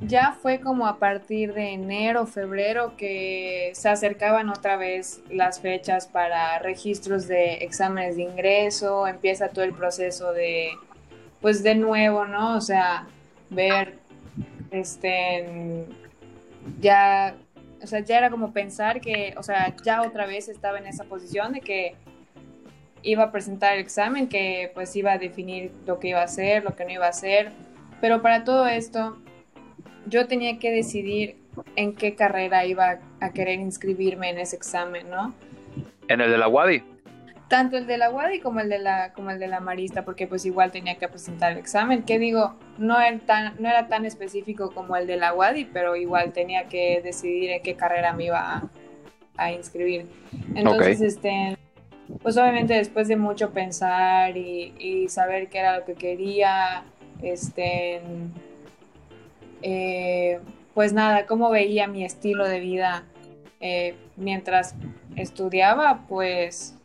ya fue como a partir de enero, febrero que se acercaban otra vez las fechas para registros de exámenes de ingreso, empieza todo el proceso de, pues de nuevo, ¿no? O sea, ver, este, ya, o sea, ya era como pensar que, o sea, ya otra vez estaba en esa posición de que iba a presentar el examen, que pues iba a definir lo que iba a hacer, lo que no iba a hacer, pero para todo esto yo tenía que decidir en qué carrera iba a querer inscribirme en ese examen, ¿no? ¿En el de la Wadi? Tanto el de la Wadi como el de la, como el de la Marista, porque pues igual tenía que presentar el examen, que digo, no era tan, no era tan específico como el de la Wadi, pero igual tenía que decidir en qué carrera me iba a, inscribir. Entonces, este, pues obviamente después de mucho pensar y, y saber qué era lo que quería, este, eh, pues nada, cómo veía mi estilo de vida eh, mientras estudiaba, pues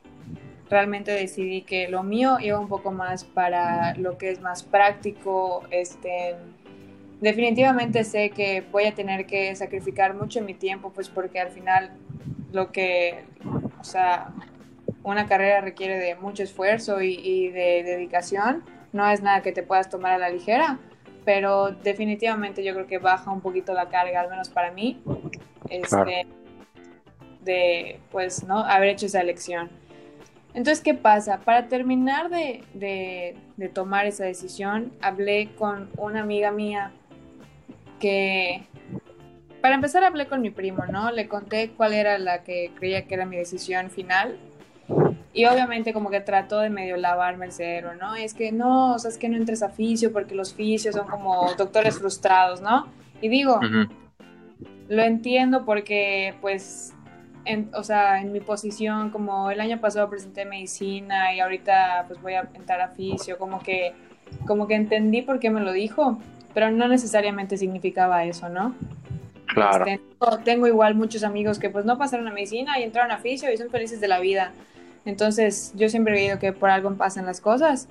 realmente decidí que lo mío iba un poco más para lo que es más práctico. Este, definitivamente sé que voy a tener que sacrificar mucho mi tiempo, pues porque al final lo que, o sea, una carrera requiere de mucho esfuerzo y, y de dedicación. No es nada que te puedas tomar a la ligera pero definitivamente yo creo que baja un poquito la carga, al menos para mí, este, de pues, ¿no? Haber hecho esa elección. Entonces, ¿qué pasa? Para terminar de, de, tomar esa decisión, hablé con una amiga mía que, para empezar, hablé con mi primo, ¿no? Le conté cuál era la que creía que era mi decisión final y obviamente como que trató de medio lavarme el cerebro, ¿no? Es que no, o sea, es que no entres a fisio porque los fisios son como doctores frustrados, ¿no? Y digo, lo entiendo porque pues, en, o sea, en mi posición, como el año pasado presenté medicina y ahorita pues voy a entrar a fisio, como que, como que entendí por qué me lo dijo, pero no necesariamente significaba eso, ¿no? Claro. Este, tengo igual muchos amigos que pues no pasaron a medicina y entraron a fisio y son felices de la vida. Entonces yo siempre he oído que por algo pasan las cosas.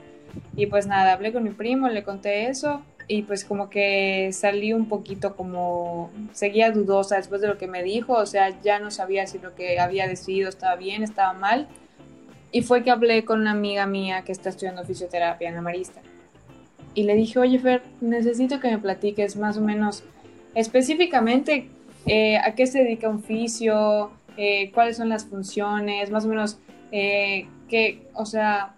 Y pues nada, hablé con mi primo, le conté eso y pues como que salí un poquito como, seguía dudosa después de lo que me dijo, o sea, ya no sabía si lo que había decidido estaba bien, estaba mal. Y fue que hablé con una amiga mía que está estudiando fisioterapia en la Marista. Y le dije, oye Fer, necesito que me platiques más o menos específicamente eh, a qué se dedica un fisio, eh, cuáles son las funciones, más o menos eh, que, o sea,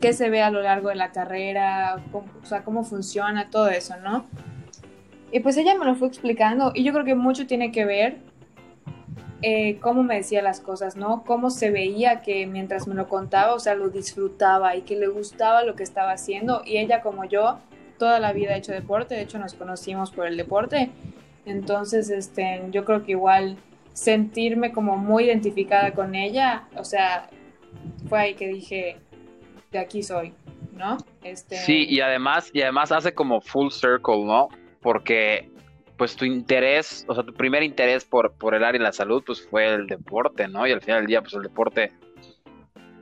qué se ve a lo largo de la carrera, cómo, o sea, cómo funciona todo eso, ¿no? Y pues ella me lo fue explicando y yo creo que mucho tiene que ver eh, cómo me decía las cosas, ¿no? Cómo se veía que mientras me lo contaba, o sea, lo disfrutaba y que le gustaba lo que estaba haciendo. Y ella como yo, toda la vida ha hecho deporte, de hecho nos conocimos por el deporte. Entonces, este, yo creo que igual sentirme como muy identificada con ella, o sea, fue ahí que dije, de aquí soy, ¿no? Este... Sí, y además, y además hace como full circle, ¿no? Porque pues tu interés, o sea, tu primer interés por, por el área de la salud, pues fue el deporte, ¿no? Y al final del día, pues el deporte,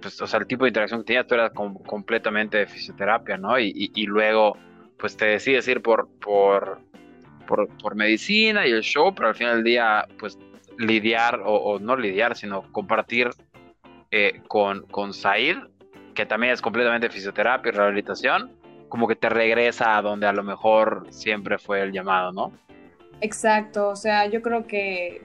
pues, o sea, el tipo de interacción que tenías, tú eras completamente de fisioterapia, ¿no? Y, luego, pues te decides ir por, por, por, por medicina y el show, pero al final del día, pues lidiar, o, no lidiar, sino compartir eh, con, con Said, que también es completamente fisioterapia y rehabilitación, como que te regresa a donde a lo mejor siempre fue el llamado, ¿no? Exacto, o sea, yo creo que,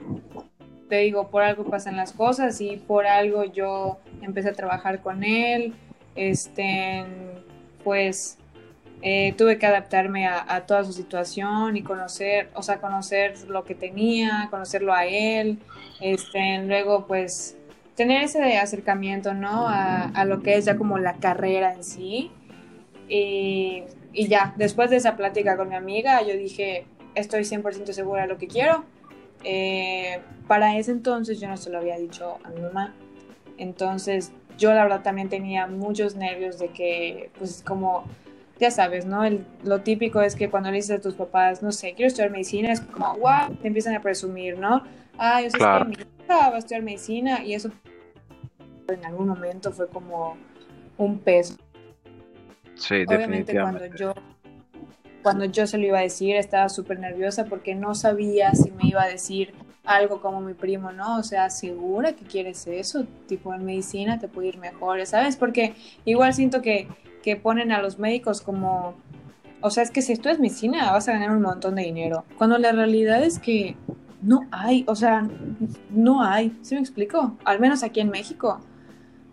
te digo, por algo pasan las cosas y por algo yo empecé a trabajar con él, este, pues eh, tuve que adaptarme a, toda su situación y conocer, o sea, conocer lo que tenía, conocerlo a él, este, luego pues tener ese acercamiento, ¿no? A, lo que es ya como la carrera en sí. Y, ya, después de esa plática con mi amiga, yo dije, estoy 100% segura de lo que quiero. Eh, para ese entonces yo no se lo había dicho a mi mamá. Entonces yo la verdad también tenía muchos nervios de que, pues como ya sabes, ¿no? lo típico es que cuando le dices a tus papás, no sé, quiero estudiar medicina, es como, wow, te empiezan a presumir, ¿no? Ah, yo sé que mi hija va a estudiar medicina y eso en algún momento fue como un peso. Sí, Obviamente cuando yo cuando yo se lo iba a decir estaba súper nerviosa porque no sabía si me iba a decir algo como mi primo, ¿no? O sea, ¿segura que quieres eso? Tipo, en medicina te puede ir mejor, ¿sabes? Porque igual siento que que ponen a los médicos como, o sea, es que si esto es medicina vas a ganar un montón de dinero, cuando la realidad es que no hay, o sea, no hay, ¿sí me explico? Al menos aquí en México,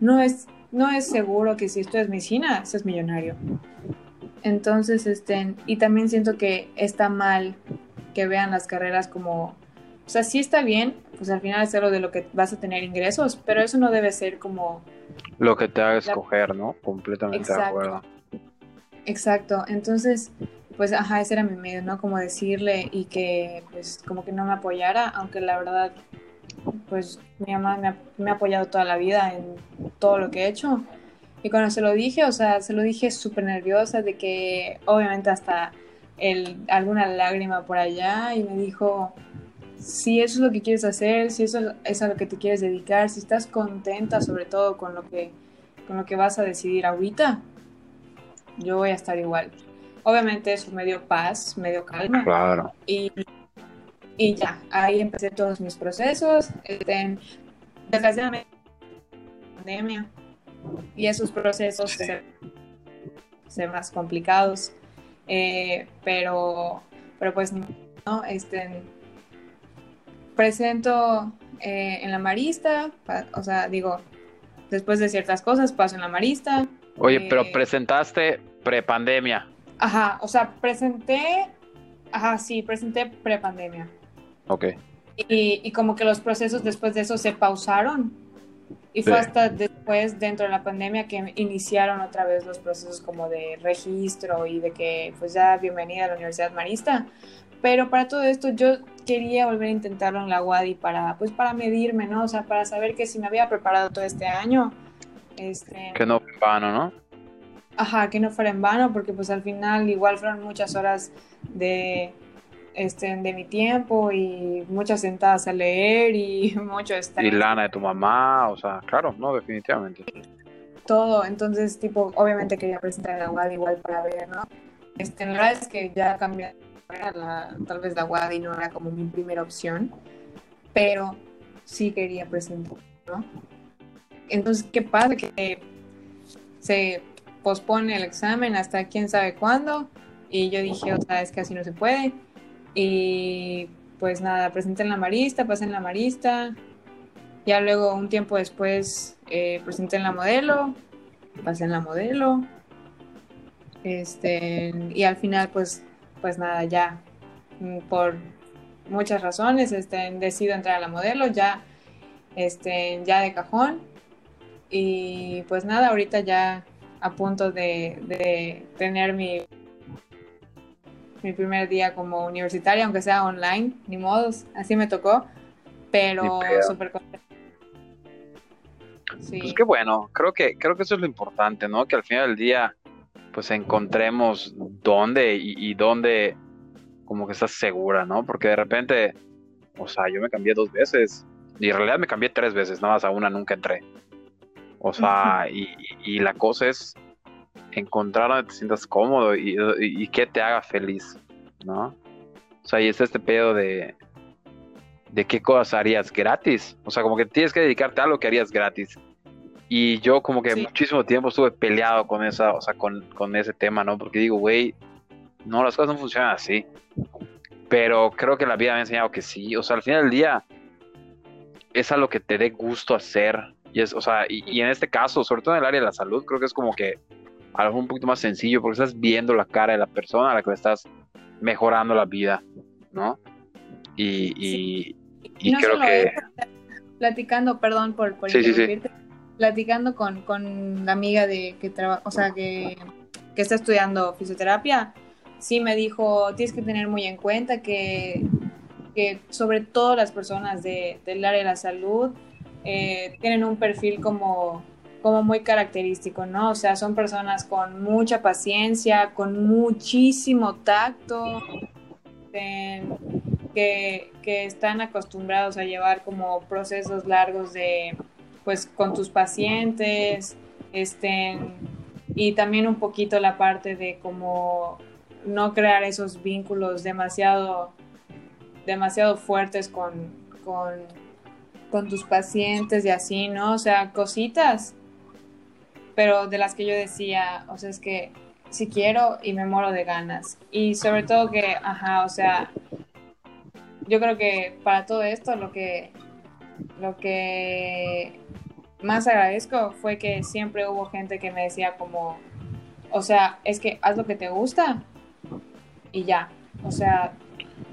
no es, no es seguro que si esto es medicina seas millonario. Entonces, este, y también siento que está mal que vean las carreras como, o sea, sí está bien, pues al final es algo de lo que vas a tener ingresos, pero eso no debe ser como... Lo que te haga escoger, ¿no? Completamente de acuerdo. Exacto, entonces, pues, ajá, ese era mi medio, ¿no? Como decirle y que, pues, como que no me apoyara, aunque la verdad, pues, mi mamá me ha, me ha apoyado toda la vida en todo lo que he hecho. Y cuando se lo dije, o sea, se lo dije súper nerviosa de que obviamente hasta el, alguna lágrima por allá y me dijo, si eso es lo que quieres hacer, si eso es a lo que te quieres dedicar, si estás contenta sobre todo con lo que, con lo que vas a decidir ahorita, yo voy a estar igual. Obviamente eso me dio paz, me dio calma. Claro. Y, y ya, ahí empecé todos mis procesos. Este, desgraciadamente, pandemia, y esos procesos se, se más complicados. Eh, pero, pero pues no, este, presento eh, en la marista, o sea, digo, después de ciertas cosas paso en la marista. Oye, pero eh, presentaste prepandemia. Ajá, o sea, presenté, ajá, sí, presenté prepandemia. Ok. Y, y como que los procesos después de eso se pausaron y fue Sí. hasta después, dentro de la pandemia, que iniciaron otra vez los procesos como de registro y de que, pues ya, bienvenida a la Universidad Marista. Pero para todo esto yo quería volver a intentarlo en la UADI para, pues para medirme, ¿no? O sea, para saber que si me había preparado todo este año, este, Que no fue vano, ¿no? Ajá, que no fuera en vano, porque pues al final igual fueron muchas horas de, este, de mi tiempo y muchas sentadas a leer y mucho estar Y lana de tu mamá, o sea, claro, no, definitivamente. todo, entonces tipo, obviamente quería presentar la UAD igual para ver, ¿no? Este, la verdad es que ya cambié, la, tal vez la UAD y no era como mi primera opción, pero sí quería presentar, ¿no? Entonces, ¿qué pasa? Que se pospone el examen hasta quién sabe cuándo. Y yo dije, o sea, es que así no se puede. Y pues nada, presenté en la marista, pasé en la marista, ya luego un tiempo después eh, presenté en la modelo, pasé en la modelo. Este, y al final pues pues nada, ya mm, por muchas razones este, decido entrar a la modelo ya este ya de cajón. Y pues nada, ahorita ya a punto de, de tener mi mi primer día como universitaria, aunque sea online, ni modos, así me tocó, pero súper contenta. Sí. Pues qué bueno, creo que, creo que eso es lo importante, ¿no? Que al final del día, pues encontremos dónde y, y dónde como que estás segura, ¿no? Porque de repente, o sea, yo me cambié dos veces y en realidad me cambié tres veces, nada más a una nunca entré. O sea, y, y- la cosa es encontrar donde te sientas cómodo y, y, y que te haga feliz, ¿no? O sea, y es este pedo de, de qué cosas harías gratis. O sea, como que tienes que dedicarte a algo que harías gratis. Y yo como que Sí. muchísimo tiempo estuve peleado con esa, o sea, con, con ese tema, ¿no? Porque digo, güey, no, las cosas no funcionan así. Pero creo que la vida me ha enseñado que sí. O sea, al final del día es a lo que te dé gusto hacer. Y es, o sea, y, y en este caso, sobre todo en el área de la salud, creo que es como que algo un poquito más sencillo, porque estás viendo la cara de la persona a la que le estás mejorando la vida, ¿no? Y, y, y no creo que... platicando, perdón por, por Sí, sí, platicando con, con la amiga de que trabaja, o sea, que, que está estudiando fisioterapia, sí me dijo, tienes que tener muy en cuenta que, que sobre todo las personas de, del área de la salud eh, tienen un perfil como, como muy característico, ¿no? O sea, son personas con mucha paciencia, con muchísimo tacto, que, que están acostumbrados a llevar como procesos largos de, pues, con tus pacientes, este, y también un poquito la parte de como no crear esos vínculos demasiado, demasiado fuertes con, con tus pacientes y así, ¿no? O sea, cositas, pero de las que yo decía, o sea, es que si quiero y me muero de ganas. Y sobre todo que, ajá, o sea, yo creo que para todo esto lo que lo que más agradezco fue que siempre hubo gente que me decía como, o sea, es que haz lo que te gusta y ya. O sea,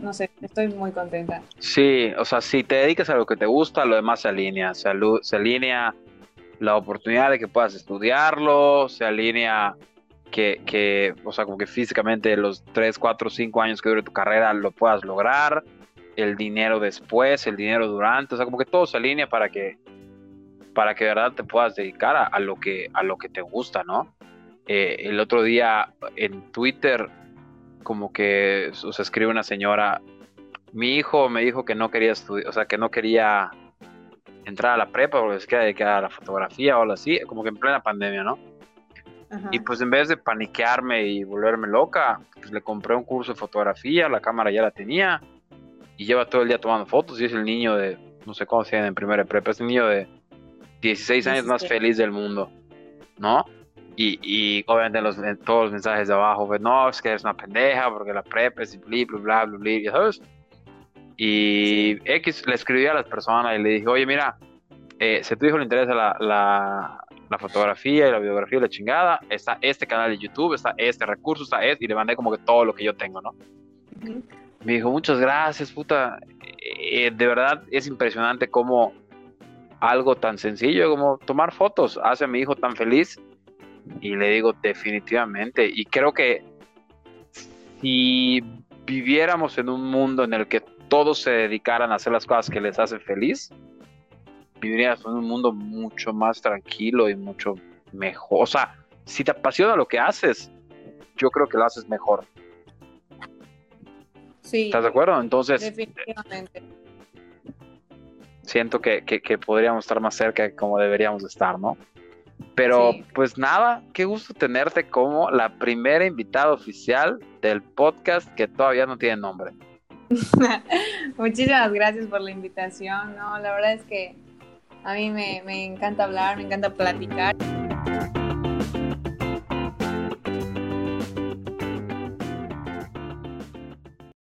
no sé, estoy muy contenta. Sí, o sea, si te dedicas a lo que te gusta, lo demás se alinea. Se, alinea la oportunidad de que puedas estudiarlo, se alinea que, que, o sea, como que físicamente los 3, 4, 5 años que dure tu carrera lo puedas lograr, el dinero después, el dinero durante, o sea, como que todo se alinea para que, para que de verdad te puedas dedicar a, a lo, que, a lo que te gusta, ¿no? Eh, el otro día en Twitter, como que o sea, escribe una señora, mi hijo me dijo que no quería estudiar, o sea, que no quería entrar a la prepa porque se quería dedicar a la fotografía o algo así, como que en plena pandemia, ¿no? Ajá. Y pues en vez de paniquearme y volverme loca, pues le compré un curso de fotografía, la cámara ya la tenía y lleva todo el día tomando fotos y es el niño de, no sé cómo se llama en primera prepa, es el niño de 16 años más 16. feliz del mundo, ¿no? Y, y obviamente en los, en todos los mensajes de abajo, pues no, es que eres una pendeja porque la prepa es y bla, bla, bla, bla, ya sabes. Y X le escribí a las personas y le dije, oye, mira, eh, si a tu hijo le interesa la, la, la fotografía y la videografía y la chingada, está este canal de YouTube, está este recurso, está este, y le mandé como que todo lo que yo tengo, ¿no? Me dijo, muchas gracias, puta. Eh, de verdad es impresionante cómo algo tan sencillo como tomar fotos hace a mi hijo tan feliz. Y le digo, definitivamente. Y creo que si viviéramos en un mundo en el que todos se dedicaran a hacer las cosas que les hacen feliz, viviríamos en un mundo mucho más tranquilo y mucho mejor. O sea, si te apasiona lo que haces, yo creo que lo haces mejor. Sí, ¿Estás de acuerdo? Entonces, definitivamente. siento que, que- que podríamos estar más cerca de como deberíamos estar, ¿no? Pero Sí. pues nada, qué gusto tenerte como la primera invitada oficial del podcast que todavía no tiene nombre. Muchísimas gracias por la invitación. No, la verdad es que a mí me, me encanta hablar, me encanta platicar.